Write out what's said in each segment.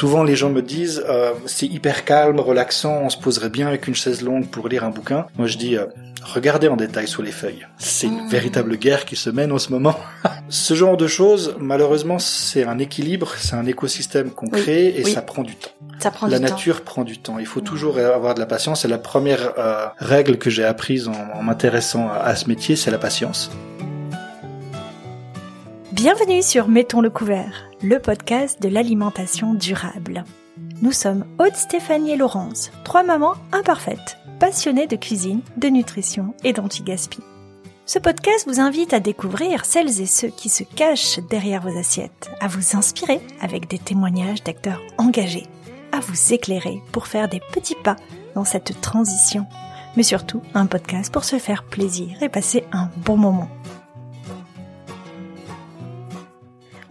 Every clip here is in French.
Souvent, les gens me disent euh, c'est hyper calme, relaxant, on se poserait bien avec une chaise longue pour lire un bouquin. Moi, je dis euh, regardez en détail sous les feuilles. C'est une Mmh. véritable guerre qui se mène en ce moment. Ce genre de choses, malheureusement, c'est un équilibre, c'est un écosystème qu'on Oui, crée et oui. ça prend du temps. Ça prend la du temps. nature prend du temps. Il faut toujours avoir de la patience. Et la première euh, règle que j'ai apprise en, en m'intéressant à, à ce métier, c'est la patience. Bienvenue sur Mettons le couvert, le podcast de l'alimentation durable. Nous sommes Aude, Stéphanie et Laurence, trois mamans imparfaites, passionnées de cuisine, de nutrition et d'anti-gaspi. Ce podcast vous invite à découvrir celles et ceux qui se cachent derrière vos assiettes, à vous inspirer avec des témoignages d'acteurs engagés, à vous éclairer pour faire des petits pas dans cette transition, mais surtout un podcast pour se faire plaisir et passer un bon moment.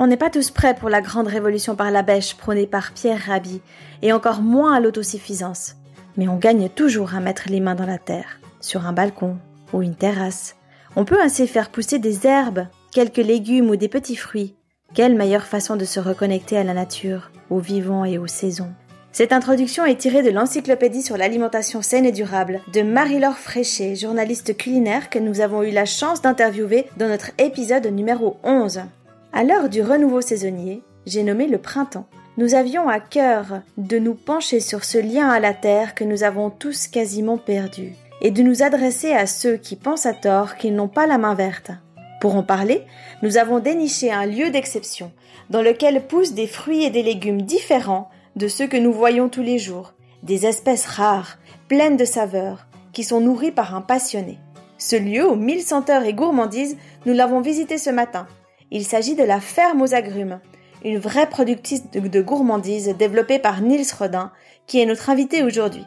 On n'est pas tous prêts pour la grande révolution par la bêche prônée par Pierre Rabhi, et encore moins à l'autosuffisance. Mais on gagne toujours à mettre les mains dans la terre, sur un balcon ou une terrasse. On peut ainsi faire pousser des herbes, quelques légumes ou des petits fruits. Quelle meilleure façon de se reconnecter à la nature, aux vivants et aux saisons. Cette introduction est tirée de l'encyclopédie sur l'alimentation saine et durable de Marie-Laure Fréchet, journaliste culinaire que nous avons eu la chance d'interviewer dans notre épisode numéro 11. À l'heure du renouveau saisonnier, j'ai nommé le printemps. Nous avions à cœur de nous pencher sur ce lien à la terre que nous avons tous quasiment perdu, et de nous adresser à ceux qui pensent à tort qu'ils n'ont pas la main verte. Pour en parler, nous avons déniché un lieu d'exception, dans lequel poussent des fruits et des légumes différents de ceux que nous voyons tous les jours, des espèces rares, pleines de saveurs, qui sont nourries par un passionné. Ce lieu aux mille senteurs et gourmandises, nous l'avons visité ce matin. Il s'agit de la ferme aux agrumes, une vraie productrice de, gourmandises développée par Niels Rodin, qui est notre invité aujourd'hui.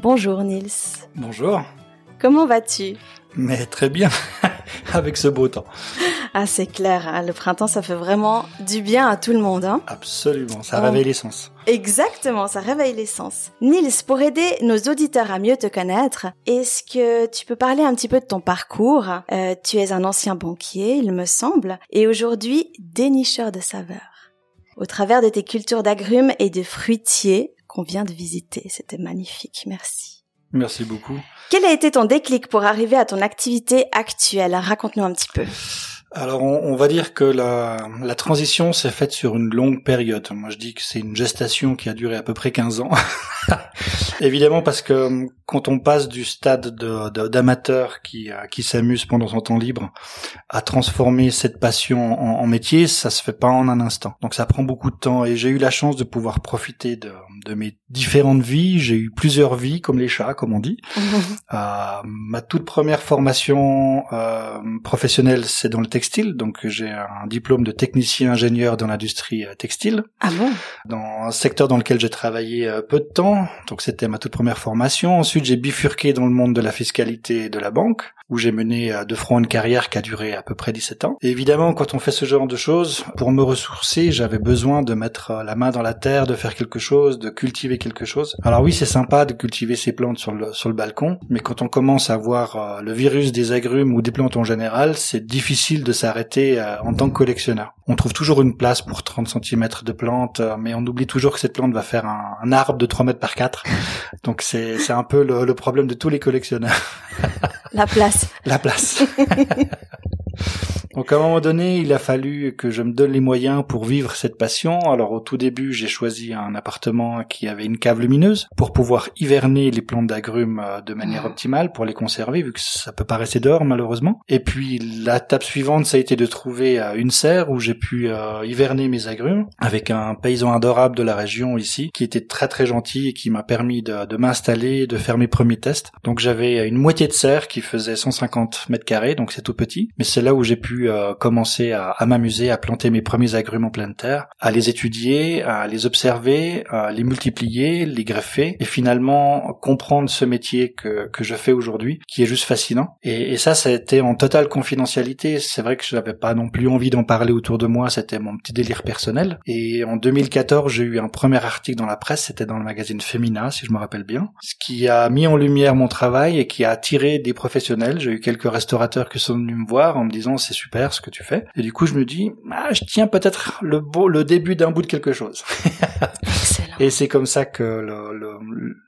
Bonjour Niels. Bonjour. Comment vas-tu? Mais très bien, avec ce beau temps. Ah c'est clair, hein, le printemps ça fait vraiment du bien à tout le monde. Hein Absolument, ça Oh. réveille l'essence. Exactement, ça réveille l'essence. Niels, pour aider nos auditeurs à mieux te connaître, est-ce que tu peux parler un petit peu de ton parcours? Euh, Tu es un ancien banquier, il me semble, et aujourd'hui dénicheur de saveurs. Au travers de tes cultures d'agrumes et de fruitiers qu'on vient de visiter, c'était magnifique, merci. Merci beaucoup. Quel a été ton déclic pour arriver à ton activité actuelle? Raconte-nous un petit peu. Alors, on, on va dire que la, la transition s'est faite sur une longue période. Moi, je dis que c'est une gestation qui a duré à peu près 15 ans. Évidemment, parce que hum, quand on passe du stade de- de- d'amateur qui, euh, qui s'amuse pendant son temps libre à transformer cette passion en, en métier, ça se fait pas en un instant. Donc, ça prend beaucoup de temps. Et j'ai eu la chance de pouvoir profiter de, de mes différentes vies. J'ai eu plusieurs vies, comme les chats, comme on dit. Euh, ma toute première formation euh, professionnelle, c'est dans le textile. Donc j'ai un diplôme de technicien ingénieur dans l'industrie euh, textile, ah bon? Dans un secteur dans lequel j'ai travaillé euh, peu de temps. Donc c'était ma toute première formation. Ensuite j'ai bifurqué dans le monde de la fiscalité et de la banque, où j'ai mené euh, de front une carrière qui a duré à peu près 17 ans. Et évidemment, quand on fait ce genre de choses, pour me ressourcer, j'avais besoin de mettre la main dans la terre, de faire quelque chose, de cultiver quelque chose. Alors oui, c'est sympa de cultiver ses plantes sur le, sur le balcon, mais quand on commence à voir le virus des agrumes ou des plantes en général, c'est difficile de s'arrêter euh, en tant que collectionneur. On trouve toujours une place pour 30 cm de plantes, euh, mais on oublie toujours que cette plante va faire un, un arbre de 3 mètres par 4. Donc c'est c'est un peu le, le problème de tous les collectionneurs. La place. La place. Donc à un moment donné, il a fallu que je me donne les moyens pour vivre cette passion. Alors au tout début, j'ai choisi un appartement qui avait une cave lumineuse pour pouvoir hiverner les plantes d'agrumes euh, de manière optimale pour les conserver, vu que ça peut pas rester dehors malheureusement. Et puis la étape suivante, ça a été de trouver euh, une serre où j'ai pu euh, hiverner mes agrumes avec un paysan adorable de la région ici, qui était très très gentil et qui m'a permis de, de m'installer, de faire mes premiers tests. Donc j'avais une moitié de serre qui faisait 150 mètres carrés, donc c'est tout petit, mais c'est là où j'ai pu euh, commencer à, à m'amuser, à planter mes premiers agrumes en pleine terre, à les étudier, à les observer, à les multiplier, les greffer, et finalement comprendre ce métier que, que je fais aujourd'hui, qui est juste fascinant. Et, et ça, ça a été en totale confidentialité. C'est vrai que je n'avais pas non plus envie d'en parler autour de moi, c'était mon petit délire personnel. Et en 2014, j'ai eu un premier article dans la presse, c'était dans le magazine Femina, si je me rappelle bien, ce qui a mis en lumière mon travail et qui a attiré des professionnels. J'ai eu quelques restaurateurs qui sont venus me voir en me disant c'est super super ce que tu fais. Et du coup, je me dis, ah, je tiens peut-être le beau, le début d'un bout de quelque chose. Et c'est comme ça que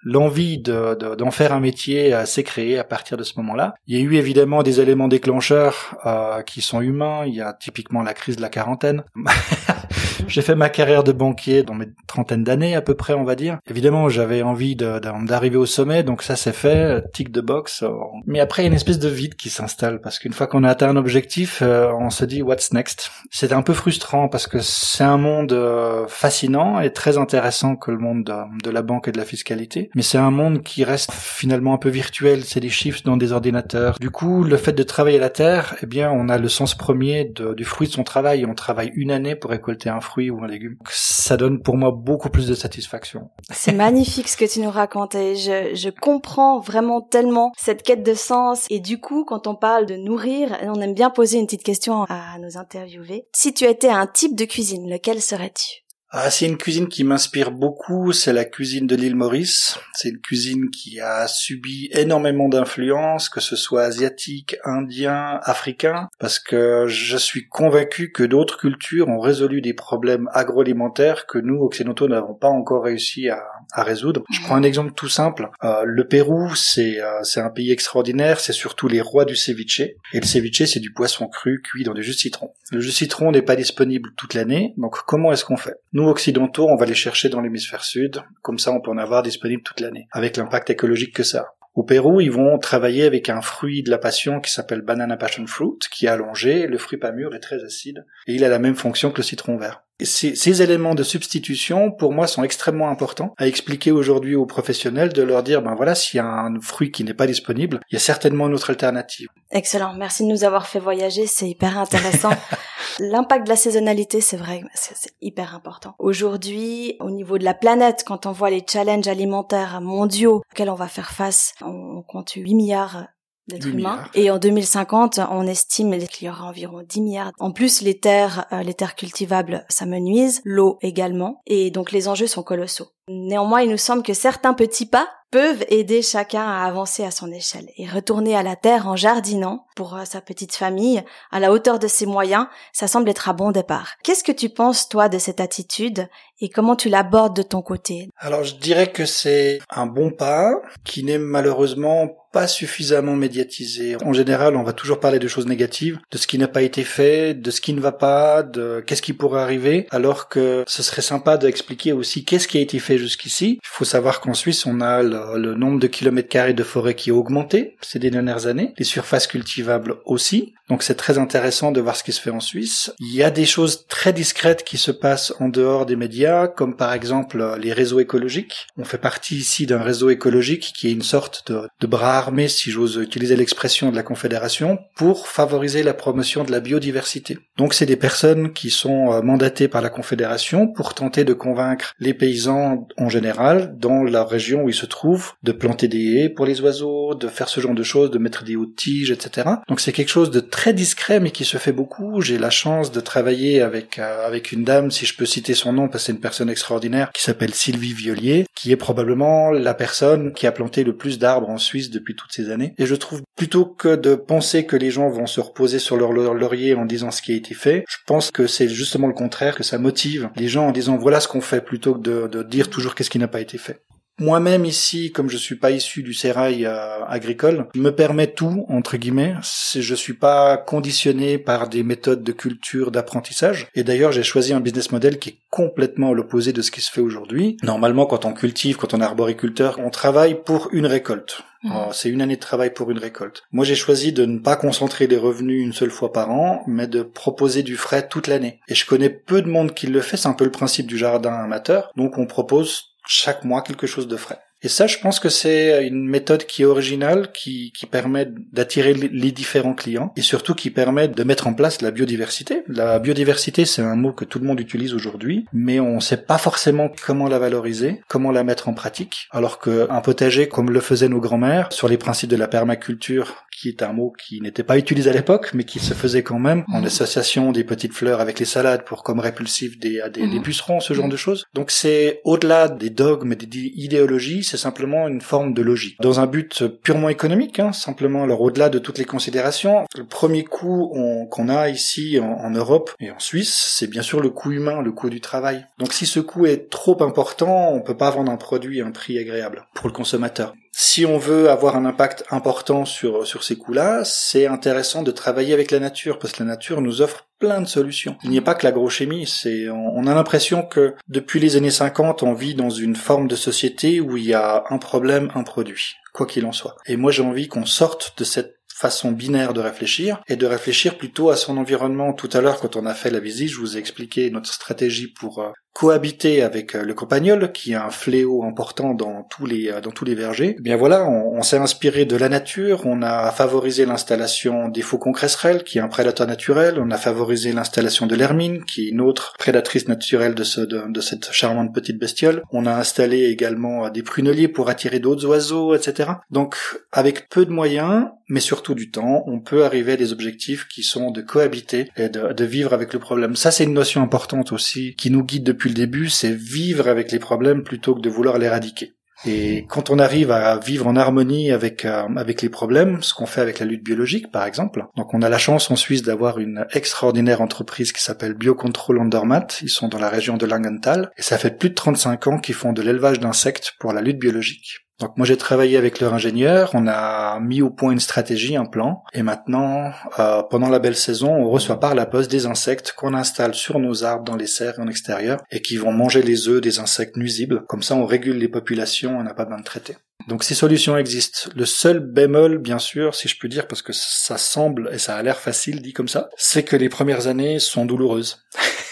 l'envie le, de, d'en faire un métier s'est créée à partir de ce moment-là. Il y a eu évidemment des éléments déclencheurs euh, qui sont humains. Il y a typiquement la crise de la quarantaine. J'ai fait ma carrière de banquier dans mes trentaines d'années à peu près, on va dire. Évidemment, j'avais envie d'arriver au sommet, donc ça c'est fait, tic de box. Mais après, il y a une espèce de vide qui s'installe parce qu'une fois qu'on a atteint un objectif, euh, on se dit what's next? C'est un peu frustrant parce que c'est un monde euh, fascinant et très intéressant que le monde de, la banque et de la fiscalité, mais c'est un monde qui reste finalement un peu virtuel. C'est des chiffres dans des ordinateurs. Du coup, le fait de travailler la terre, eh bien, on a le sens premier du fruit de son travail. On travaille une année pour récolter un fruit ou un légume. Ça donne pour moi beaucoup plus de satisfaction. C'est magnifique ce que tu nous racontes et je, je comprends vraiment tellement cette quête de sens. Et du coup, quand on parle de nourrir, on aime bien poser une petite question à nos interviewés. Si tu étais un type de cuisine, lequel serais-tu? Ah, c'est une cuisine qui m'inspire beaucoup, c'est la cuisine de l'île Maurice. C'est une cuisine qui a subi énormément d'influences, que ce soit asiatique, indien, africain, parce que je suis convaincu que d'autres cultures ont résolu des problèmes agroalimentaires que nous, occidentaux, n'avons pas encore réussi à, résoudre. Je prends un exemple tout simple. Euh, le Pérou, c'est euh, c'est un pays extraordinaire, c'est surtout les rois du ceviche. Et le ceviche, c'est du poisson cru cuit dans du jus de citron. Le jus de citron n'est pas disponible toute l'année, donc comment est-ce qu'on fait? Nous, occidentaux, on va les chercher dans l'hémisphère sud, comme ça on peut en avoir disponible toute l'année, avec l'impact écologique que ça a. Au Pérou, ils vont travailler avec un fruit de la passion qui s'appelle banana passion fruit, qui est allongé, le fruit pas mûr est très acide, et il a la même fonction que le citron vert. Ces, ces, éléments de substitution, pour moi, sont extrêmement importants à expliquer aujourd'hui aux professionnels, de leur dire, ben voilà, s'il y a un fruit qui n'est pas disponible, il y a certainement une autre alternative. Excellent, merci de nous avoir fait voyager, c'est hyper intéressant. L'impact de la saisonnalité, c'est vrai, c'est hyper important. Aujourd'hui, au niveau de la planète, quand on voit les challenges alimentaires mondiaux auxquels on va faire face, on compte 8 milliards d'êtres humains. Et en 2050, on estime qu'il y aura environ 10 milliards. En plus, les terres, euh, les terres cultivables, ça menuise, l'eau également. Et donc les enjeux sont colossaux. Néanmoins, il nous semble que certains petits pas peuvent aider chacun à avancer à son échelle et retourner à la terre en jardinant pour euh, sa petite famille à la hauteur de ses moyens, ça semble être un bon départ. Qu'est-ce que tu penses toi de cette attitude et comment tu l'abordes de ton côté? Alors je dirais que c'est un bon pas qui n'est malheureusement pas suffisamment médiatisé. En général, on va toujours parler de choses négatives, de ce qui n'a pas été fait, de ce qui ne va pas, de qu'est-ce qui pourrait arriver, alors que ce serait sympa d'expliquer aussi qu'est-ce qui a été fait jusqu'ici. Il faut savoir qu'en Suisse, on a le, nombre de kilomètres carrés de forêt qui a augmenté ces dernières années, les surfaces cultivables aussi. Donc c'est très intéressant de voir ce qui se fait en Suisse. Il y a des choses très discrètes qui se passent en dehors des médias, comme par exemple les réseaux écologiques. On fait partie ici d'un réseau écologique qui est une sorte de, de bras armé, si j'ose utiliser l'expression de la Confédération, pour favoriser la promotion de la biodiversité. Donc c'est des personnes qui sont euh, mandatées par la Confédération pour tenter de convaincre les paysans en général dans la région où ils se trouvent de planter des haies pour les oiseaux, de faire ce genre de choses, de mettre des hautes tiges, etc. Donc c'est quelque chose de très discret mais qui se fait beaucoup. J'ai la chance de travailler avec euh, avec une dame, si je peux citer son nom parce que c'est une personne extraordinaire, qui s'appelle Sylvie Violier, qui est probablement la personne qui a planté le plus d'arbres en Suisse depuis toutes ces années. Et je trouve plutôt que de penser que les gens vont se reposer sur leur laurier en disant ce qui a été fait, je pense que c'est justement le contraire, que ça motive les gens en disant voilà ce qu'on fait plutôt que de, de dire toujours qu'est-ce qui n'a pas été fait. Moi-même ici, comme je suis pas issu du sérail euh, agricole, me permet tout entre guillemets. Je suis pas conditionné par des méthodes de culture, d'apprentissage. Et d'ailleurs, j'ai choisi un business model qui est complètement à l'opposé de ce qui se fait aujourd'hui. Normalement, quand on cultive, quand on est arboriculteur, on travaille pour une récolte. Mmh. C'est une année de travail pour une récolte. Moi, j'ai choisi de ne pas concentrer des revenus une seule fois par an, mais de proposer du frais toute l'année. Et je connais peu de monde qui le fait. C'est un peu le principe du jardin amateur. Donc, on propose chaque mois quelque chose de frais. Et ça, je pense que c'est une méthode qui est originale, qui, qui permet d'attirer les différents clients et surtout qui permet de mettre en place la biodiversité. La biodiversité, c'est un mot que tout le monde utilise aujourd'hui, mais on ne sait pas forcément comment la valoriser, comment la mettre en pratique. Alors qu'un potager, comme le faisaient nos grands-mères, sur les principes de la permaculture, qui est un mot qui n'était pas utilisé à l'époque, mais qui se faisait quand même en mmh. association des petites fleurs avec les salades pour comme répulsif des, des, des mmh. pucerons, ce genre mmh. de choses. Donc c'est au-delà des dogmes des idéologies, c'est simplement une forme de logique. Dans un but purement économique, hein, simplement, alors au-delà de toutes les considérations, le premier coût qu'on a ici en, en, Europe et en Suisse, c'est bien sûr le coût humain, le coût du travail. Donc si ce coût est trop important, on peut pas vendre un produit à un prix agréable pour le consommateur si on veut avoir un impact important sur, sur ces coûts-là, c'est intéressant de travailler avec la nature, parce que la nature nous offre plein de solutions. Il n'y a pas que l'agrochimie, c'est, on a l'impression que depuis les années 50, on vit dans une forme de société où il y a un problème, un produit, quoi qu'il en soit. Et moi, j'ai envie qu'on sorte de cette façon binaire de réfléchir et de réfléchir plutôt à son environnement. Tout à l'heure, quand on a fait la visite, je vous ai expliqué notre stratégie pour euh, cohabiter avec euh, le campagnol, qui est un fléau important dans tous les euh, dans tous les vergers. Eh bien voilà, on, s'est inspiré de la nature, on a favorisé l'installation des faucons cresserelles, qui est un prédateur naturel, on a favorisé l'installation de l'hermine, qui est une autre prédatrice naturelle de, ce, de, cette charmante petite bestiole. On a installé également des pruneliers pour attirer d'autres oiseaux, etc. Donc avec peu de moyens, mais surtout du temps, on peut arriver à des objectifs qui sont de cohabiter et de, vivre avec le problème. Ça, c'est une notion importante aussi qui nous guide depuis le début, c'est vivre avec les problèmes plutôt que de vouloir l'éradiquer. Et quand on arrive à vivre en harmonie avec euh, avec les problèmes, ce qu'on fait avec la lutte biologique par exemple. Donc on a la chance en Suisse d'avoir une extraordinaire entreprise qui s'appelle Biocontrol Andermatt. Ils sont dans la région de Langenthal et ça fait plus de 35 ans qu'ils font de l'élevage d'insectes pour la lutte biologique. Donc moi j'ai travaillé avec leur ingénieur, on a mis au point une stratégie, un plan, et maintenant, euh, pendant la belle saison, on reçoit par la poste des insectes qu'on installe sur nos arbres dans les serres en extérieur et qui vont manger les œufs des insectes nuisibles. Comme ça on régule les populations, on n'a pas besoin de traiter. Donc ces solutions existent. Le seul bémol, bien sûr, si je peux dire, parce que ça semble et ça a l'air facile dit comme ça, c'est que les premières années sont douloureuses.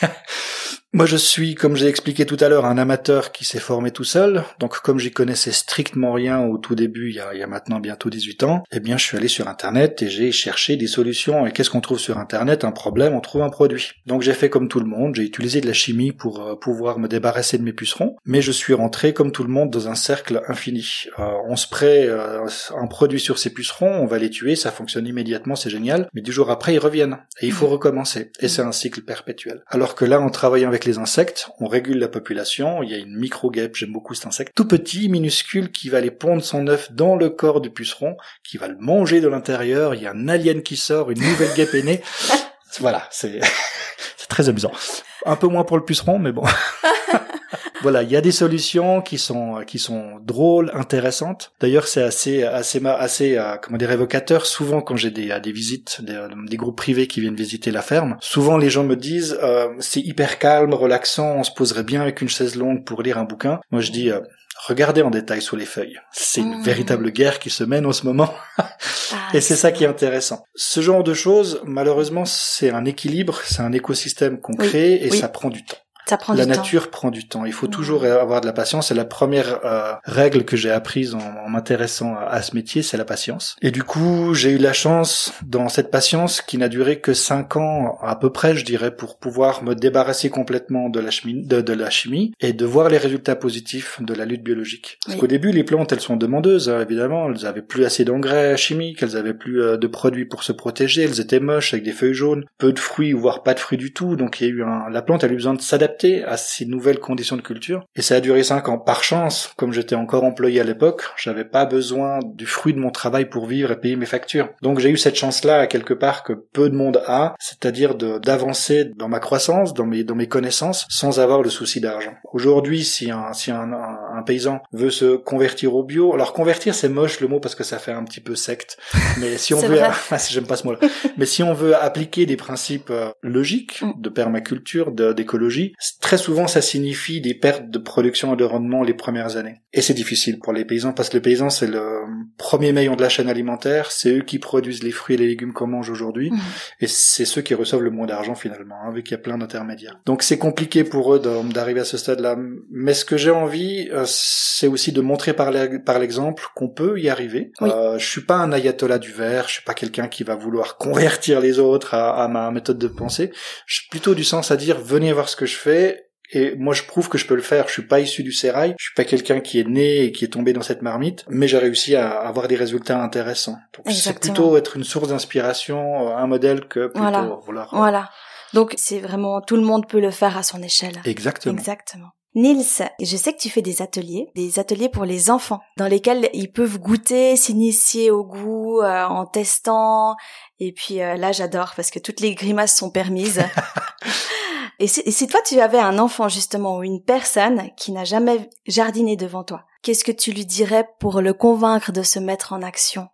Moi, je suis, comme j'ai expliqué tout à l'heure, un amateur qui s'est formé tout seul. Donc, comme j'y connaissais strictement rien au tout début, il y a, il y a maintenant bientôt 18 ans, eh bien, je suis allé sur Internet et j'ai cherché des solutions. Et qu'est-ce qu'on trouve sur Internet? Un problème, on trouve un produit. Donc, j'ai fait comme tout le monde. J'ai utilisé de la chimie pour euh, pouvoir me débarrasser de mes pucerons. Mais je suis rentré, comme tout le monde, dans un cercle infini. Euh, on spray euh, un produit sur ces pucerons, on va les tuer, ça fonctionne immédiatement, c'est génial. Mais du jour après, ils reviennent. Et il faut recommencer. Et c'est un cycle perpétuel. Alors que là, en travaillant avec les insectes, on régule la population, il y a une micro-guêpe, j'aime beaucoup cet insecte, tout petit, minuscule, qui va aller pondre son œuf dans le corps du puceron, qui va le manger de l'intérieur, il y a un alien qui sort, une nouvelle guêpe est née. Voilà, c'est très amusant. Un peu moins pour le puceron, mais bon. voilà, il y a des solutions qui sont qui sont drôles, intéressantes. D'ailleurs, c'est assez assez assez euh, comment dire évocateur. Souvent, quand j'ai des des visites, des, groupes privés qui viennent visiter la ferme, souvent les gens me disent euh, c'est hyper calme, relaxant, on se poserait bien avec une chaise longue pour lire un bouquin. Moi, je dis euh, regardez en détail sous les feuilles. C'est une mmh. véritable guerre qui se mène en ce moment. Ah, et c'est ça qui est intéressant. Ce genre de choses, malheureusement, c'est un équilibre, c'est un écosystème qu'on crée et ça prend du temps la nature prend du temps. Il faut toujours avoir de la patience. C'est la première euh, règle que j'ai apprise en, m'intéressant à, ce métier, c'est la patience. Et du coup, j'ai eu la chance dans cette patience qui n'a duré que cinq ans à peu près, je dirais, pour pouvoir me débarrasser complètement de la chimie, de, la chimie et de voir les résultats positifs de la lutte biologique. Parce qu'au début, les plantes, elles sont demandeuses, hein, évidemment. Elles avaient plus assez d'engrais chimiques, elles avaient plus euh, de produits pour se protéger, elles étaient moches avec des feuilles jaunes, peu de fruits, voire pas de fruits du tout. Donc il y a eu un, la plante, elle a eu besoin de s'adapter à ces nouvelles conditions de culture. Et ça a duré cinq ans. Par chance, comme j'étais encore employé à l'époque, j'avais pas besoin du fruit de mon travail pour vivre et payer mes factures. Donc j'ai eu cette chance-là à quelque part que peu de monde a, c'est-à-dire d'avancer dans ma croissance, dans mes, dans mes connaissances, sans avoir le souci d'argent. Aujourd'hui, si un, si un, un, paysan veut se convertir au bio, alors convertir c'est moche le mot parce que ça fait un petit peu secte, mais si on veut, ah, j'aime pas ce mot-là, mais si on veut appliquer des principes euh, logiques mm. de permaculture, d'écologie, très souvent ça signifie des pertes de production et de rendement les premières années. Et c'est difficile pour les paysans parce que le paysan c'est le premier maillon de la chaîne alimentaire, c'est eux qui produisent les fruits et les légumes qu'on mange aujourd'hui mmh. et c'est ceux qui reçoivent le moins d'argent finalement, hein, vu qu'il y a plein d'intermédiaires. Donc c'est compliqué pour eux d'arriver à ce stade-là. Mais ce que j'ai envie, euh, c'est aussi de montrer par l'exemple qu'on peut y arriver. Euh, je suis pas un ayatollah du verre, je suis pas quelqu'un qui va vouloir convertir les autres à, à ma méthode de pensée. Je suis plutôt du sens à dire venez voir ce que je fais et moi je prouve que je peux le faire. Je suis pas issu du sérail, je suis pas quelqu'un qui est né et qui est tombé dans cette marmite, mais j'ai réussi à avoir des résultats intéressants. Donc c'est plutôt être une source d'inspiration, euh, un modèle que plutôt voilà. vouloir. Voilà. Donc c'est vraiment tout le monde peut le faire à son échelle. Exactement. Exactement. Nils, je sais que tu fais des ateliers, des ateliers pour les enfants, dans lesquels ils peuvent goûter, s'initier au goût euh, en testant. Et puis euh, là, j'adore parce que toutes les grimaces sont permises. et, si, et si toi, tu avais un enfant justement ou une personne qui n'a jamais jardiné devant toi, qu'est-ce que tu lui dirais pour le convaincre de se mettre en action?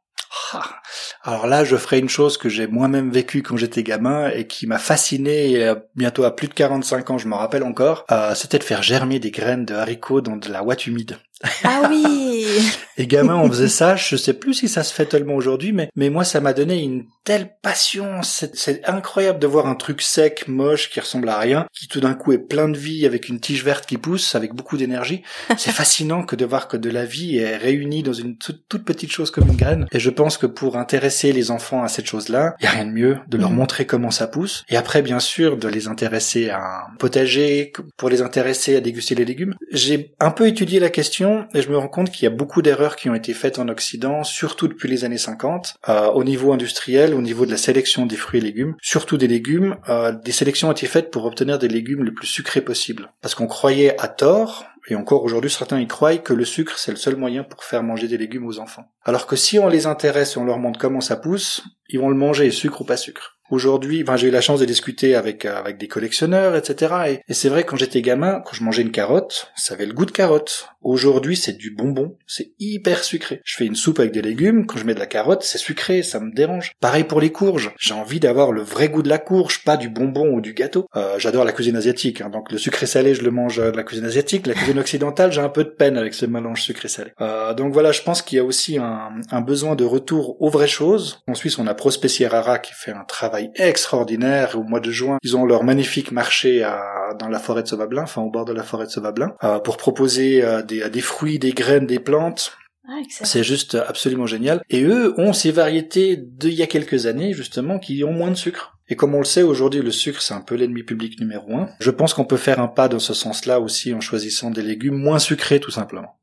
Alors là, je ferai une chose que j'ai moi-même vécue quand j'étais gamin et qui m'a fasciné bientôt à plus de 45 ans, je me rappelle encore, euh, c'était de faire germer des graines de haricots dans de la ouate humide. Ah oui Et gamin, on faisait ça, je sais plus si ça se fait tellement aujourd'hui, mais, mais moi, ça m'a donné une telle passion. C'est incroyable de voir un truc sec, moche, qui ressemble à rien, qui tout d'un coup est plein de vie avec une tige verte qui pousse, avec beaucoup d'énergie. C'est fascinant que de voir que de la vie est réunie dans une toute, petite chose comme une graine. Et je pense que pour intéresser les enfants à cette chose-là, il y a rien de mieux de leur mm. montrer comment ça pousse. Et après, bien sûr, de les intéresser à un potager, pour les intéresser à déguster les légumes. J'ai un peu étudié la question et je me rends compte qu'il y a beaucoup d'erreurs qui ont été faites en Occident, surtout depuis les années 50, euh, au niveau industriel, au niveau de la sélection des fruits et légumes, surtout des légumes. Euh, des sélections ont été faites pour obtenir des légumes le plus sucrés possible, parce qu'on croyait à tort, et encore aujourd'hui certains y croient que le sucre c'est le seul moyen pour faire manger des légumes aux enfants. Alors que si on les intéresse et on leur montre comment ça pousse, ils vont le manger, sucre ou pas sucre. Aujourd'hui, enfin, j'ai eu la chance de discuter avec euh, avec des collectionneurs, etc. Et, et c'est vrai quand j'étais gamin, quand je mangeais une carotte, ça avait le goût de carotte. Aujourd'hui, c'est du bonbon, c'est hyper sucré. Je fais une soupe avec des légumes, quand je mets de la carotte, c'est sucré, ça me dérange. Pareil pour les courges, j'ai envie d'avoir le vrai goût de la courge, pas du bonbon ou du gâteau. Euh, J'adore la cuisine asiatique, hein, donc le sucré salé, je le mange euh, de la cuisine asiatique. La cuisine occidentale, j'ai un peu de peine avec ce mélange sucré-salé. Euh, donc voilà, je pense qu'il y a aussi un, un, besoin de retour aux vraies choses. En Suisse, on a Prospecierara qui fait un travail extraordinaire. Au mois de juin, ils ont leur magnifique marché à, dans la forêt de Sauvablin, enfin au bord de la forêt de Sauvablin, euh, pour proposer euh, des, des fruits, des graines, des plantes. Ah, c'est juste absolument génial. Et eux ont ces variétés d'il y a quelques années, justement, qui ont moins de sucre. Et comme on le sait aujourd'hui, le sucre, c'est un peu l'ennemi public numéro un. Je pense qu'on peut faire un pas dans ce sens-là aussi en choisissant des légumes moins sucrés, tout simplement.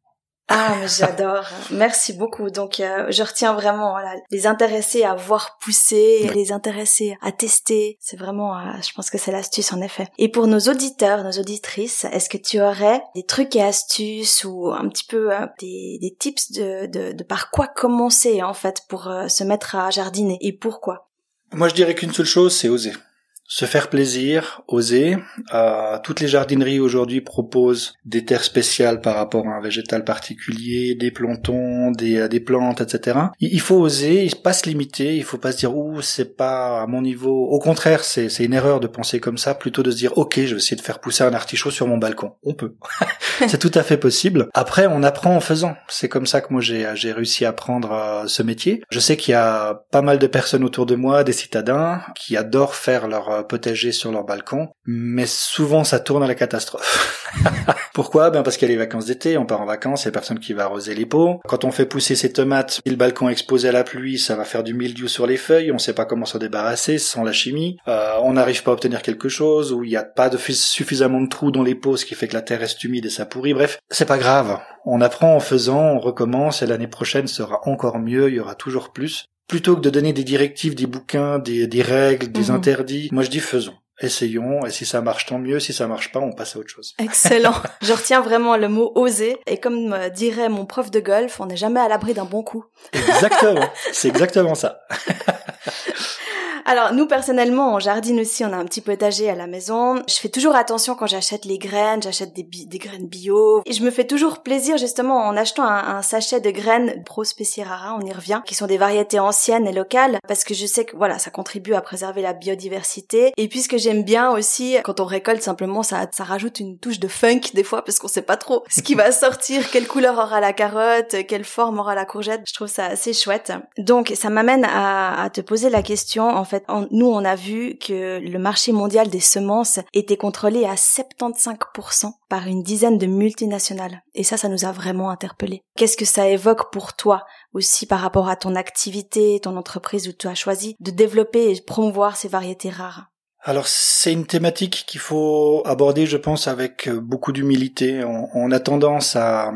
Ah, mais j'adore. Merci beaucoup. Donc, euh, je retiens vraiment voilà, les intéresser à voir pousser, les intéresser à tester. C'est vraiment, euh, je pense que c'est l'astuce en effet. Et pour nos auditeurs, nos auditrices, est-ce que tu aurais des trucs et astuces ou un petit peu euh, des, des, tips de, de, de, par quoi commencer en fait pour se mettre à jardiner et pourquoi? Moi, je dirais qu'une seule chose, c'est oser se faire plaisir, oser. Euh, toutes les jardineries aujourd'hui proposent des terres spéciales par rapport à un végétal particulier, des plantons, des, euh, des plantes, etc. Il faut oser, pas se limiter, il faut pas se dire ouh c'est pas à mon niveau. Au contraire, c'est une erreur de penser comme ça, plutôt de se dire ok je vais essayer de faire pousser un artichaut sur mon balcon. On peut, c'est tout à fait possible. Après on apprend en faisant. C'est comme ça que moi j'ai j'ai réussi à apprendre euh, ce métier. Je sais qu'il y a pas mal de personnes autour de moi, des citadins, qui adorent faire leur euh, potager sur leur balcon, mais souvent ça tourne à la catastrophe. Pourquoi? Ben parce qu'il y a les vacances d'été, on part en vacances, il y a personne qui va arroser les pots. Quand on fait pousser ses tomates, si le balcon exposé à la pluie, ça va faire du mildiou sur les feuilles, on sait pas comment s'en débarrasser sans la chimie. Euh, on n'arrive pas à obtenir quelque chose, ou il n'y a pas de suffisamment de trous dans les pots, ce qui fait que la terre reste humide et ça pourrit. Bref, c'est pas grave. On apprend en faisant, on recommence, et l'année prochaine sera encore mieux, il y aura toujours plus plutôt que de donner des directives, des bouquins, des, des règles, des mhm. interdits, moi je dis faisons. Essayons, et si ça marche, tant mieux. Si ça marche pas, on passe à autre chose. Excellent. je retiens vraiment le mot oser. Et comme dirait mon prof de golf, on n'est jamais à l'abri d'un bon coup. Exactement. C'est exactement ça. Alors nous personnellement, on jardine aussi, on a un petit potager à la maison. Je fais toujours attention quand j'achète les graines, j'achète des, des, graines bio. Et je me fais toujours plaisir justement en achetant un, sachet de graines Pro Rara, on y revient, qui sont des variétés anciennes et locales, parce que je sais que voilà, ça contribue à préserver la biodiversité. Et puis ce que j'aime bien aussi, quand on récolte simplement, ça, ça rajoute une touche de funk des fois, parce qu'on sait pas trop ce qui va sortir, quelle couleur aura la carotte, quelle forme aura la courgette. Je trouve ça assez chouette. Donc ça m'amène à, à te poser la question en fait nous, on a vu que le marché mondial des semences était contrôlé à 75% par une dizaine de multinationales. Et ça, ça nous a vraiment interpellés. Qu'est-ce que ça évoque pour toi aussi par rapport à ton activité, ton entreprise où tu as choisi de développer et promouvoir ces variétés rares? Alors c'est une thématique qu'il faut aborder, je pense, avec beaucoup d'humilité. On, a tendance à,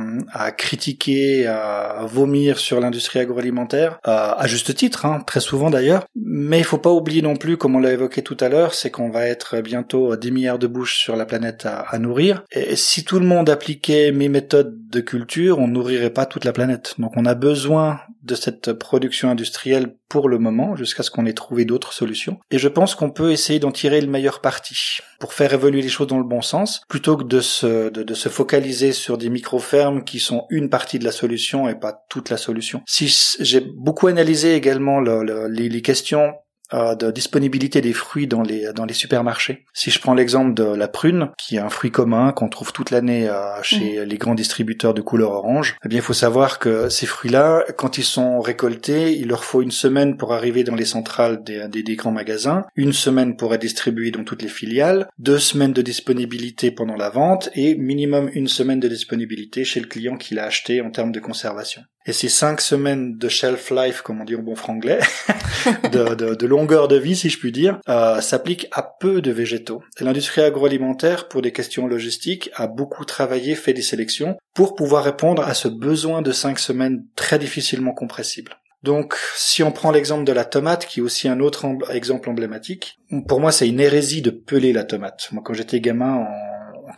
critiquer, à vomir sur l'industrie agroalimentaire, à, juste titre, hein, très souvent d'ailleurs. Mais il faut pas oublier non plus, comme on l'a évoqué tout à l'heure, c'est qu'on va être bientôt 10 milliards de bouches sur la planète à, nourrir. Et si tout le monde appliquait mes méthodes de culture, on nourrirait pas toute la planète. Donc on a besoin de cette production industrielle pour le moment, jusqu'à ce qu'on ait trouvé d'autres solutions. Et je pense qu'on peut essayer d'en tirer le meilleur parti pour faire évoluer les choses dans le bon sens, plutôt que de se, de, se focaliser sur des micro-fermes qui sont une partie de la solution et pas toute la solution. Si j'ai beaucoup analysé également les, questions de disponibilité des fruits dans les dans les supermarchés. Si je prends l'exemple de la prune, qui est un fruit commun qu'on trouve toute l'année euh, chez mhm. les grands distributeurs de couleur orange, eh bien il faut savoir que ces fruits-là, quand ils sont récoltés, il leur faut une semaine pour arriver dans les centrales des, des, des grands magasins, une semaine pour être distribués dans toutes les filiales, deux semaines de disponibilité pendant la vente et minimum une semaine de disponibilité chez le client qui l'a acheté en termes de conservation. Et ces cinq semaines de shelf life, comme on dit en bon franglais, de, longueur de vie, si je puis dire, euh, s'applique à peu de végétaux. L'industrie agroalimentaire, pour des questions logistiques, a beaucoup travaillé, fait des sélections, pour pouvoir répondre à ce besoin de cinq semaines très difficilement compressible. Donc, si on prend l'exemple de la tomate, qui est aussi un autre exemple emblématique, pour moi, c'est une hérésie de peler la tomate. Moi, quand j'étais gamin,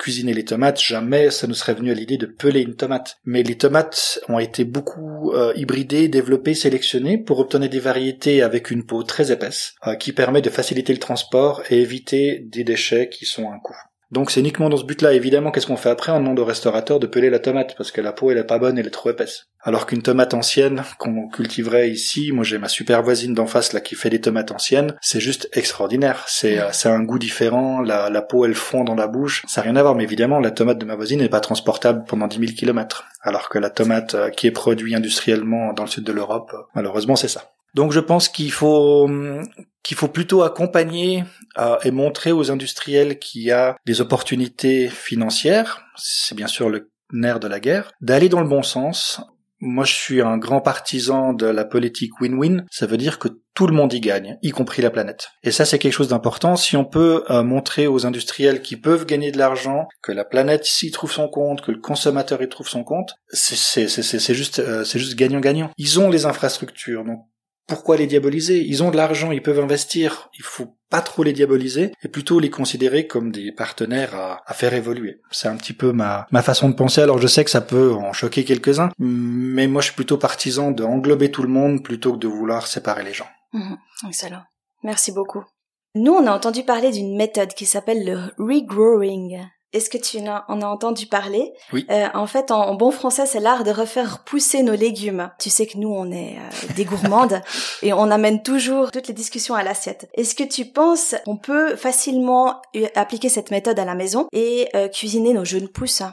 cuisiner les tomates, jamais ça nous serait venu à l'idée de peler une tomate. Mais les tomates ont été beaucoup euh, hybridées, développées, sélectionnées pour obtenir des variétés avec une peau très épaisse, euh, qui permet de faciliter le transport et éviter des déchets qui sont un coût. Donc c'est uniquement dans ce but-là. Évidemment, qu'est-ce qu'on fait après? On demande au restaurateur de peler la tomate parce que la peau elle est pas bonne, elle est trop épaisse. Alors qu'une tomate ancienne qu'on cultiverait ici, moi j'ai ma super voisine d'en face là qui fait des tomates anciennes, c'est juste extraordinaire. C'est euh, c'est un goût différent, la, la peau elle fond dans la bouche, ça n'a rien à voir. Mais évidemment, la tomate de ma voisine n'est pas transportable pendant 10 000 kilomètres, alors que la tomate euh, qui est produite industriellement dans le sud de l'Europe, euh, malheureusement c'est ça. Donc je pense qu'il faut qu'il faut plutôt accompagner euh, et montrer aux industriels qu'il y a des opportunités financières, c'est bien sûr le nerf de la guerre, d'aller dans le bon sens. Moi, je suis un grand partisan de la politique win-win. Ça veut dire que tout le monde y gagne, y compris la planète. Et ça, c'est quelque chose d'important. Si on peut euh, montrer aux industriels qui peuvent gagner de l'argent, que la planète s'y trouve son compte, que le consommateur y trouve son compte, c'est juste, euh, c'est juste gagnant-gagnant. Ils ont les infrastructures, donc pourquoi les diaboliser? Ils ont de l'argent, ils peuvent investir, il faut pas trop les diaboliser et plutôt les considérer comme des partenaires à, faire évoluer. C'est un petit peu ma, façon de penser. Alors je sais que ça peut en choquer quelques-uns, mais moi je suis plutôt partisan d'englober tout le monde plutôt que de vouloir séparer les gens. Mmh, excellent. Merci beaucoup. Nous, on a entendu parler d'une méthode qui s'appelle le regrowing. Est-ce que tu en as entendu parler? Oui. Euh, en fait, en, bon français, c'est l'art de refaire pousser nos légumes. Tu sais que nous, on est euh, des gourmandes et on amène toujours toutes les discussions à l'assiette. Est-ce que tu penses qu'on peut facilement appliquer cette méthode à la maison et euh, cuisiner nos jeunes pousses?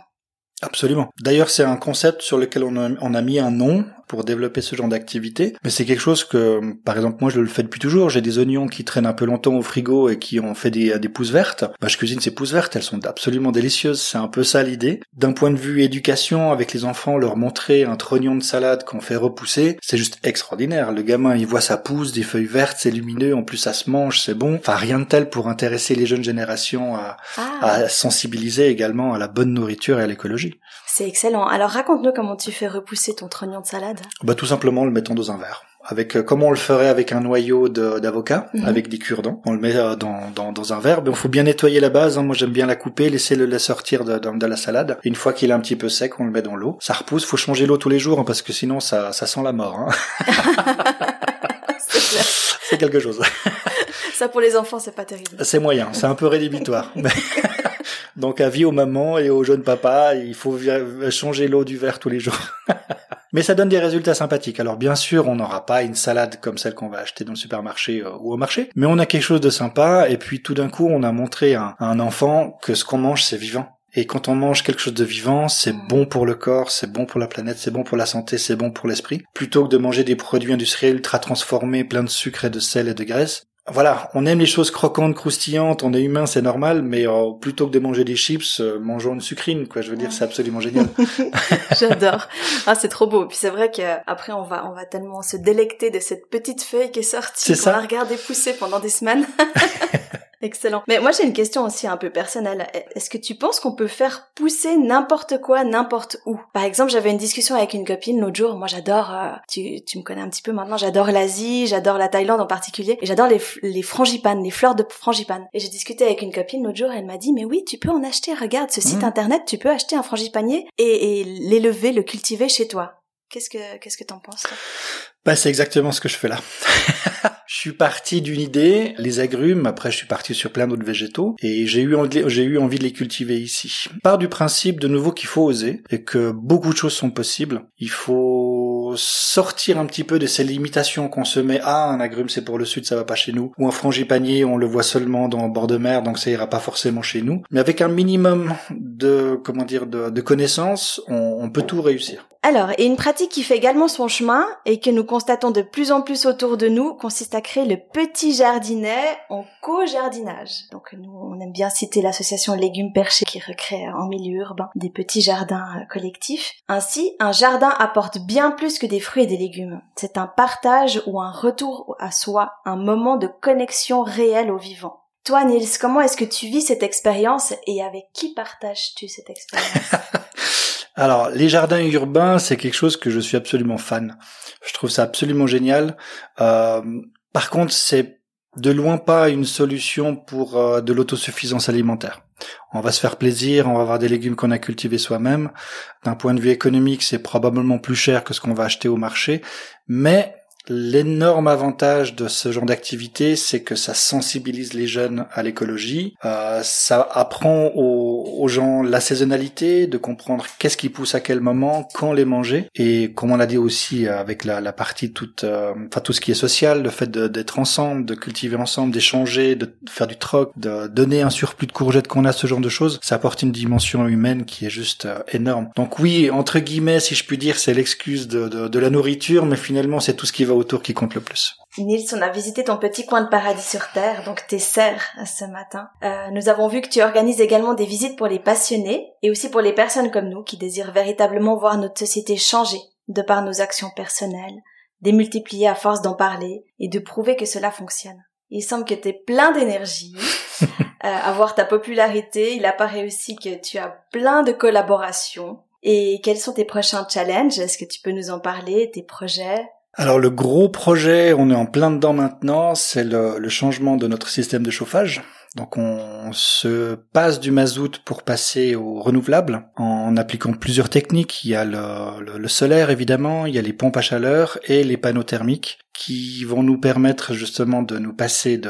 Absolument. D'ailleurs, c'est un concept sur lequel on a, on a mis un nom pour développer ce genre d'activité. Mais c'est quelque chose que, par exemple, moi je le fais depuis toujours. J'ai des oignons qui traînent un peu longtemps au frigo et qui ont fait des, des pousses vertes. Bah, je cuisine ces pousses vertes, elles sont absolument délicieuses. C'est un peu ça l'idée. D'un point de vue éducation, avec les enfants, leur montrer un trognon de salade qu'on fait repousser, c'est juste extraordinaire. Le gamin, il voit sa pousse, des feuilles vertes, c'est lumineux, en plus ça se mange, c'est bon. Enfin, rien de tel pour intéresser les jeunes générations à, ah. à sensibiliser également à la bonne nourriture et à l'écologie. C'est excellent. Alors raconte-nous comment tu fais repousser ton trognon de salade. Bah tout simplement le mettant dans un verre. Avec euh, comment on le ferait avec un noyau d'avocat, mhm. avec des cure-dents. On le met euh, dans, dans, dans, un verre. Il faut bien nettoyer la base. Hein. Moi j'aime bien la couper, laisser le la sortir de, de, la salade. une fois qu'il est un petit peu sec, on le met dans l'eau. Ça repousse. Faut changer l'eau tous les jours hein, parce que sinon ça, ça sent la mort. Hein. c'est quelque chose. Ça pour les enfants c'est pas terrible. C'est moyen. C'est un peu rédhibitoire. Donc avis aux mamans et aux jeunes papas, il faut changer l'eau du verre tous les jours. Mais ça donne des résultats sympathiques. Alors bien sûr, on n'aura pas une salade comme celle qu'on va acheter dans le supermarché euh, ou au marché, mais on a quelque chose de sympa. Et puis tout d'un coup, on a montré à, un enfant que ce qu'on mange, c'est vivant. Et quand on mange quelque chose de vivant, c'est bon pour le corps, c'est bon pour la planète, c'est bon pour la santé, c'est bon pour l'esprit. Plutôt que de manger des produits industriels ultra transformés, pleins de sucre et de sel et de graisse, voilà, on aime les choses croquantes, croustillantes, on est humain, c'est normal, mais euh, plutôt que de manger des chips, euh, mangeons une sucrine, quoi. Je veux dire, c'est absolument génial. J'adore. Ah, c'est trop beau. Puis c'est vrai qu'après, on va, on va tellement se délecter de cette petite feuille qui est sortie, qu'on va regarder pousser pendant des semaines. Excellent. Mais moi j'ai une question aussi un peu personnelle. Est-ce que tu penses qu'on peut faire pousser n'importe quoi n'importe où? Par exemple, j'avais une discussion avec une copine l'autre jour. Moi j'adore, euh, tu, tu me connais un petit peu maintenant, j'adore l'Asie, j'adore la Thaïlande en particulier, et j'adore les, les frangipanes, les fleurs de frangipane. Et j'ai discuté avec une copine l'autre jour, elle m'a dit mais oui, tu peux en acheter. Regarde ce site mmh. internet, tu peux acheter un frangipanier et, et l'élever, le cultiver chez toi. Qu'est-ce que qu'est-ce que t'en penses Bah c'est exactement ce que je fais là. je suis parti d'une idée, les agrumes. Après, je suis parti sur plein d'autres végétaux et j'ai eu eu envie de les cultiver ici. Part du principe de nouveau qu'il faut oser et que beaucoup de choses sont possibles. Il faut sortir un petit peu de ces limitations qu'on se met. Ah, un agrume c'est pour le sud, ça va pas chez nous. Ou un frangipanier, on le voit seulement dans bord de mer, donc ça ira pas forcément chez nous. Mais avec un minimum de comment dire de, connaissances, on peut tout réussir. Alors, et une pratique qui fait également son chemin et que nous constatons de plus en plus autour de nous consiste à créer le petit jardinet en co-jardinage. Donc nous, on aime bien citer l'association Légumes Perchés qui recrée en milieu urbain des petits jardins euh, collectifs. Ainsi, un jardin apporte bien plus que des fruits et des légumes. C'est un partage ou un retour à soi, un moment de connexion réelle au vivant. Toi, Nils, comment est-ce que tu vis cette expérience et avec qui partages-tu cette expérience? Alors, les jardins urbains, c'est quelque chose que je suis absolument fan. Je trouve ça absolument génial. Euh, par contre, c'est de loin pas une solution pour euh, de l'autosuffisance alimentaire. On va se faire plaisir, on va avoir des légumes qu'on a cultivés soi-même. D'un point de vue économique, c'est probablement plus cher que ce qu'on va acheter au marché, mais L'énorme avantage de ce genre d'activité, c'est que ça sensibilise les jeunes à l'écologie, euh, ça apprend aux, gens la saisonnalité, de comprendre qu'est-ce qui pousse à quel moment, quand les manger, et comme on l'a dit aussi avec la, la partie toute, euh, enfin tout ce qui est social, le fait d'être ensemble, de cultiver ensemble, d'échanger, de faire du troc, de donner un surplus de courgettes qu'on a, ce genre de choses, ça apporte une dimension humaine qui est juste euh, énorme. Donc oui, entre guillemets, si je puis dire, c'est l'excuse de, de, de la nourriture, mais finalement c'est tout ce qui va autour qui compte le plus. Nils, on a visité ton petit coin de paradis sur Terre, donc tes serres, ce matin. Euh, nous avons vu que tu organises également des visites pour les passionnés et aussi pour les personnes comme nous qui désirent véritablement voir notre société changer de par nos actions personnelles, démultiplier à force d'en parler et de prouver que cela fonctionne. Il semble que tu es plein d'énergie. euh, à voir ta popularité, il apparaît aussi que tu as plein de collaborations. Et quels sont tes prochains challenges? Est-ce que tu peux nous en parler, tes projets? Alors le gros projet, on est en plein dedans maintenant, c'est le, changement de notre système de chauffage. Donc on se passe du mazout pour passer au renouvelable en appliquant plusieurs techniques. Il y a le, solaire évidemment, il y a les pompes à chaleur et les panneaux thermiques qui vont nous permettre justement de nous passer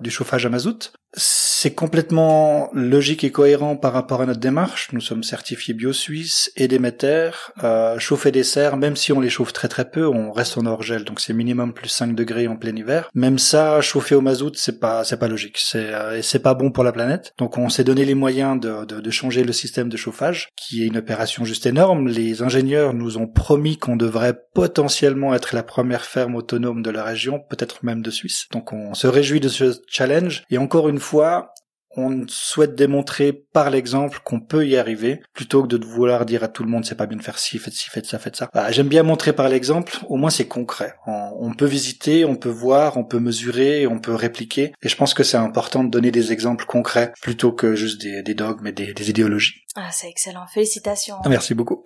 du chauffage à mazout. C'est complètement logique et cohérent par rapport à notre démarche. Nous sommes certifiés bio-suisse et Déméter. Euh, chauffer des serres, même si on les chauffe très très peu, on reste en hors gel, donc c'est minimum plus 5 degrés en plein hiver. Même ça, chauffer au mazout, c'est pas c'est pas logique, c'est euh, c'est pas bon pour la planète. Donc on s'est donné les moyens de, de, de changer le système de chauffage, qui est une opération juste énorme. Les ingénieurs nous ont promis qu'on devrait potentiellement être la première ferme autonome de la région, peut-être même de Suisse. Donc on se réjouit de ce challenge et encore une fois, on souhaite démontrer par l'exemple qu'on peut y arriver, plutôt que de vouloir dire à tout le monde c'est pas bien de faire ci, faites ci, faites ça, faites ça. J'aime bien montrer par l'exemple, au moins c'est concret. On, peut visiter, on peut voir, on peut mesurer, on peut répliquer, et je pense que c'est important de donner des exemples concrets plutôt que juste des, dogmes et des, idéologies. Ah, c'est excellent. Félicitations. Merci beaucoup.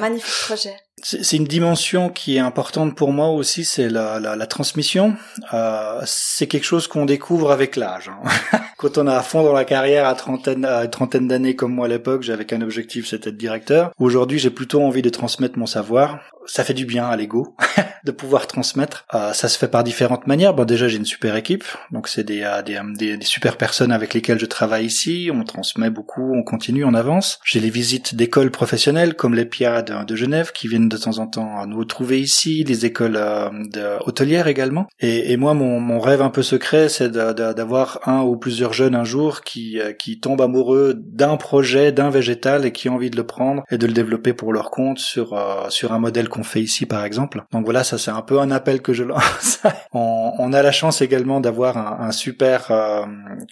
magnifique projet. C'est une dimension qui est importante pour moi aussi, c'est la, la, transmission. Euh, c'est quelque chose qu'on découvre avec l'âge. Hein. Quand on a à fond dans la carrière à trentaine, à trentaine d'années comme moi à l'époque, j'avais qu'un objectif, c'était être directeur. Aujourd'hui, j'ai plutôt envie de transmettre mon savoir ça fait du bien à l'ego de pouvoir transmettre. Euh, ça se fait par différentes manières. Bon, déjà j'ai une super équipe, donc c'est des, euh, des, des, des, super personnes avec lesquelles je travaille ici. On transmet beaucoup, on continue, on avance. J'ai les visites d'écoles professionnelles comme les PIA de, Genève qui viennent de temps en temps nous retrouver ici, les écoles euh, hôtelières également. Et, moi, mon, mon, rêve un peu secret, c'est d'avoir un ou plusieurs jeunes un jour qui, euh, qui tombent amoureux d'un projet, d'un végétal et qui ont envie de le prendre et de le développer pour leur compte sur, sur un modèle fait ici par exemple. Donc voilà, ça c'est un peu un appel que je lance. on, a la chance également d'avoir un, super, euh,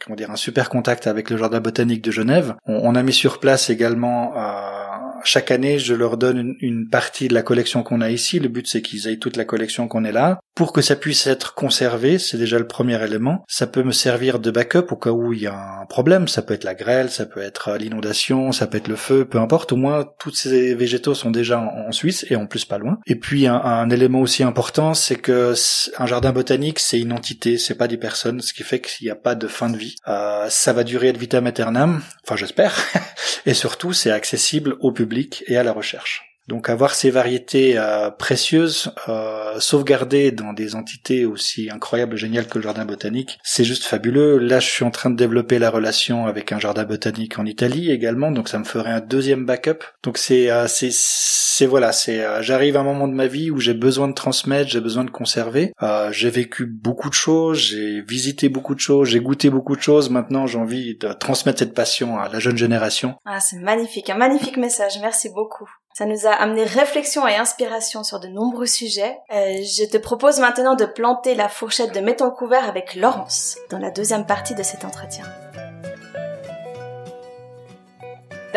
comment dire, un super contact avec le jardin botanique de Genève. On, a mis sur place également euh, chaque année, je leur donne une, partie de la collection qu'on a ici. Le but, c'est qu'ils aient toute la collection qu'on est là. Pour que ça puisse être conservé, c'est déjà le premier élément. Ça peut me servir de backup au cas où il y a un problème. Ça peut être la grêle, ça peut être l'inondation, ça peut être le feu, peu importe. Au moins, tous ces végétaux sont déjà en, Suisse et en plus pas loin. Et puis, un, élément aussi important, c'est que un jardin botanique, c'est une entité, c'est pas des personnes, ce qui fait qu'il n'y a pas de fin de vie. Euh, ça va durer ad vitam aeternam, enfin j'espère. et surtout, c'est accessible au public et à la recherche. Donc avoir ces variétés euh, précieuses euh, sauvegardées dans des entités aussi incroyables géniales que le jardin botanique, c'est juste fabuleux. Là, je suis en train de développer la relation avec un jardin botanique en Italie également, donc ça me ferait un deuxième backup. Donc c'est euh, c'est c'est voilà, c'est euh, j'arrive à un moment de ma vie où j'ai besoin de transmettre, j'ai besoin de conserver. Euh, j'ai vécu beaucoup de choses, j'ai visité beaucoup de choses, j'ai goûté beaucoup de choses. Maintenant, j'ai envie de transmettre cette passion à la jeune génération. Ah, c'est magnifique, un magnifique message. Merci beaucoup. Ça nous a amené réflexion et inspiration sur de nombreux sujets. Euh, je te propose maintenant de planter la fourchette de Mettons couvert avec Laurence dans la deuxième partie de cet entretien.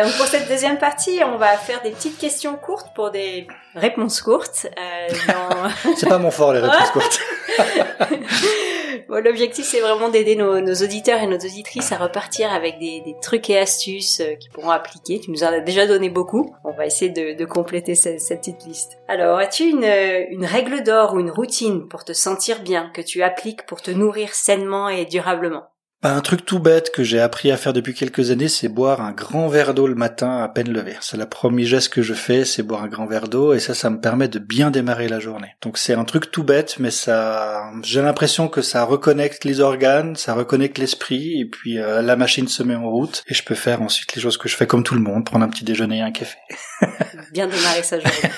Donc pour cette deuxième partie, on va faire des petites questions courtes pour des réponses courtes. Euh, dans... C'est pas mon fort les réponses courtes. bon, L'objectif c'est vraiment d'aider nos, nos, auditeurs et nos auditrices à repartir avec des, des trucs et astuces euh, qu'ils pourront appliquer. Tu nous en as déjà donné beaucoup. On va essayer de, de compléter cette, cette, petite liste. Alors, as-tu une, une règle d'or ou une routine pour te sentir bien que tu appliques pour te nourrir sainement et durablement? Bah, un truc tout bête que j'ai appris à faire depuis quelques années, c'est boire un grand verre d'eau le matin à peine levé. C'est le premier geste que je fais, c'est boire un grand verre d'eau et ça, ça me permet de bien démarrer la journée. Donc c'est un truc tout bête, mais ça, j'ai l'impression que ça reconnecte les organes, ça reconnecte l'esprit et puis euh, la machine se met en route et je peux faire ensuite les choses que je fais comme tout le monde, prendre un petit déjeuner et un café. bien démarrer sa journée.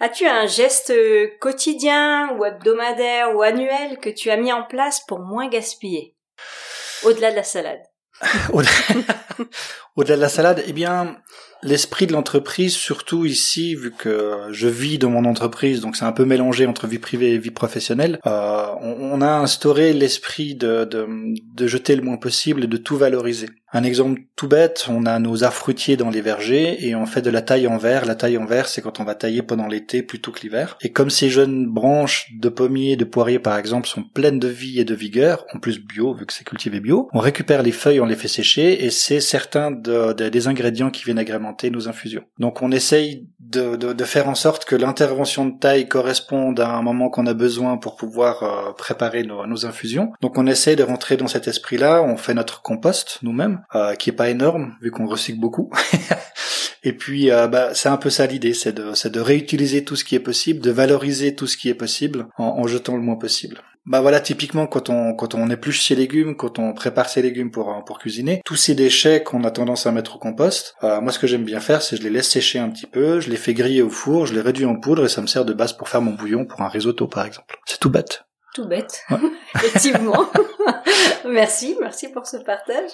As-tu un geste quotidien ou hebdomadaire ou annuel que tu as mis en place pour moins gaspiller? Au-delà de la salade. Au-delà de la salade, eh bien, l'esprit de l'entreprise, surtout ici, vu que je vis dans mon entreprise, donc c'est un peu mélangé entre vie privée et vie professionnelle, euh, on, a instauré l'esprit de, de, de, jeter le moins possible et de tout valoriser. Un exemple tout bête, on a nos arbres fruitiers dans les vergers et on fait de la taille en verre. La taille en verre, c'est quand on va tailler pendant l'été plutôt que l'hiver. Et comme ces jeunes branches de pommiers, de poiriers par exemple, sont pleines de vie et de vigueur, en plus bio, vu que c'est cultivé bio, on récupère les feuilles, on les fait sécher et c'est certains de, des ingrédients qui viennent agrémenter nos infusions. Donc on essaye de, de, faire en sorte que l'intervention de taille corresponde à un moment qu'on a besoin pour pouvoir euh, préparer nos, nos infusions. Donc on essaye de rentrer dans cet esprit-là, on fait notre compost nous-mêmes euh, qui est pas énorme vu qu'on recycle beaucoup. Et puis, euh, bah, c'est un peu ça l'idée, c'est de, de réutiliser tout ce qui est possible, de valoriser tout ce qui est possible en, en jetant le moins possible. Bah voilà, typiquement quand on quand on épluche ses légumes, quand on prépare ses légumes pour pour cuisiner, tous ces déchets qu'on a tendance à mettre au compost, euh, moi ce que j'aime bien faire, c'est je les laisse sécher un petit peu, je les fais griller au four, je les réduis en poudre et ça me sert de base pour faire mon bouillon pour un risotto par exemple. C'est tout bête. Tout bête, effectivement. merci, merci pour ce partage.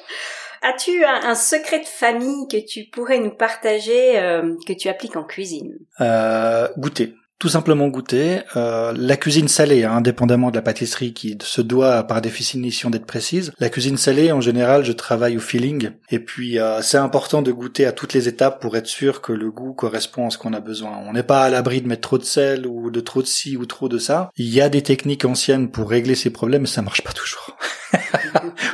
As-tu un, secret de famille que tu pourrais nous partager, euh, que tu appliques en cuisine? Euh, Goûter tout simplement goûter. Euh, la cuisine salée, hein, indépendamment de la pâtisserie qui se doit par définition d'être précise, la cuisine salée, en général, je travaille au feeling. Et puis, euh, c'est important de goûter à toutes les étapes pour être sûr que le goût correspond à ce qu'on a besoin. On n'est pas à l'abri de mettre trop de sel ou de trop de ci ou trop de ça. Il y a des techniques anciennes pour régler ces problèmes, mais ça marche pas toujours.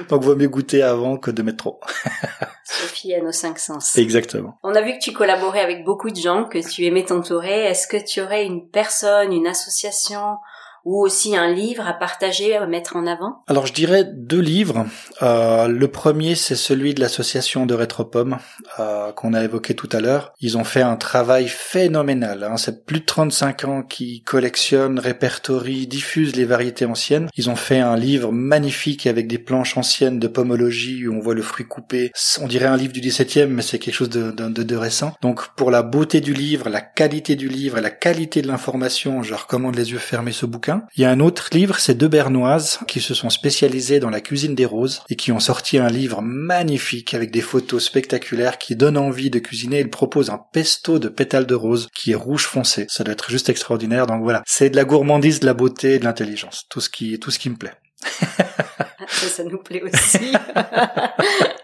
Donc, vaut mieux goûter avant que de mettre trop. Sophie à nos cinq sens. Exactement. On a vu que tu collaborais avec beaucoup de gens, que tu aimais t'entourer. Est-ce que tu aurais une personne, une association ou aussi un livre à partager, à mettre en avant? Alors je dirais deux livres. Euh, le premier c'est celui de l'association de Rétropome euh, qu'on a évoqué tout à l'heure. Ils ont fait un travail phénoménal. Hein. C'est plus de 35 ans qu'ils collectionnent, répertorient, diffusent les variétés anciennes. Ils ont fait un livre magnifique avec des planches anciennes de pomologie où on voit le fruit coupé. On dirait un livre du 17e mais c'est quelque chose de, de, de récent. Donc pour la beauté du livre, la qualité du livre et la qualité de l'information, je recommande les yeux fermés ce bouquin. Il y a un autre livre, c'est deux Bernoises qui se sont spécialisées dans la cuisine des roses et qui ont sorti un livre magnifique avec des photos spectaculaires qui donnent envie de cuisiner. Ils proposent un pesto de pétales de rose qui est rouge foncé. Ça doit être juste extraordinaire. Donc voilà, c'est de la gourmandise, de la beauté, de l'intelligence. Tout ce qui, tout ce qui me plaît. ça, ça nous plaît aussi.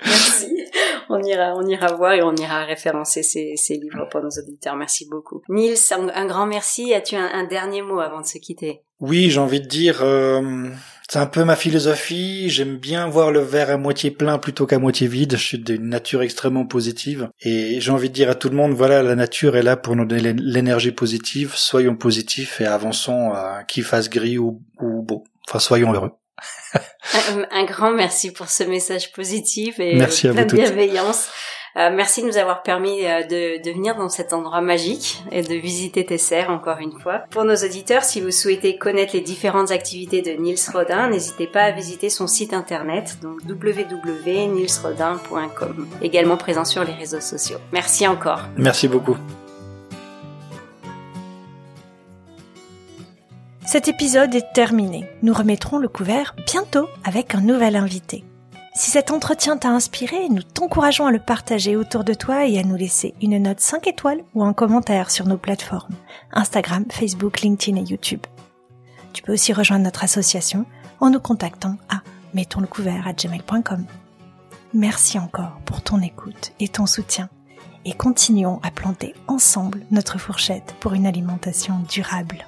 Merci. on ira, on ira voir et on ira référencer ces, livres pour nos auditeurs. Merci beaucoup. Nils, un, grand merci. As-tu un, dernier mot avant de se quitter? Oui, j'ai envie de dire, euh, c'est un peu ma philosophie. J'aime bien voir le verre à moitié plein plutôt qu'à moitié vide. Je suis d'une nature extrêmement positive et j'ai envie de dire à tout le monde, voilà, la nature est là pour nous donner l'énergie positive. Soyons positifs et avançons, euh, qu'il fasse gris ou, ou beau. Enfin, soyons heureux. un, grand merci pour ce message positif et merci plein de bienveillance. Euh, merci de nous avoir permis euh, de, de, venir dans cet endroit magique et de visiter tes serres encore une fois. Pour nos auditeurs, si vous souhaitez connaître les différentes activités de Niels Rodin, n'hésitez pas à visiter son site internet, donc www.nilsrodin.com, également présent sur les réseaux sociaux. Merci encore. Merci beaucoup. Cet épisode est terminé. Nous remettrons le couvert bientôt avec un nouvel invité. Si cet entretien t'a inspiré, nous t'encourageons à le partager autour de toi et à nous laisser une note 5 étoiles ou un commentaire sur nos plateformes Instagram, Facebook, LinkedIn et YouTube. Tu peux aussi rejoindre notre association en nous contactant à mettons. Merci encore pour ton écoute et ton soutien et continuons à planter ensemble notre fourchette pour une alimentation durable.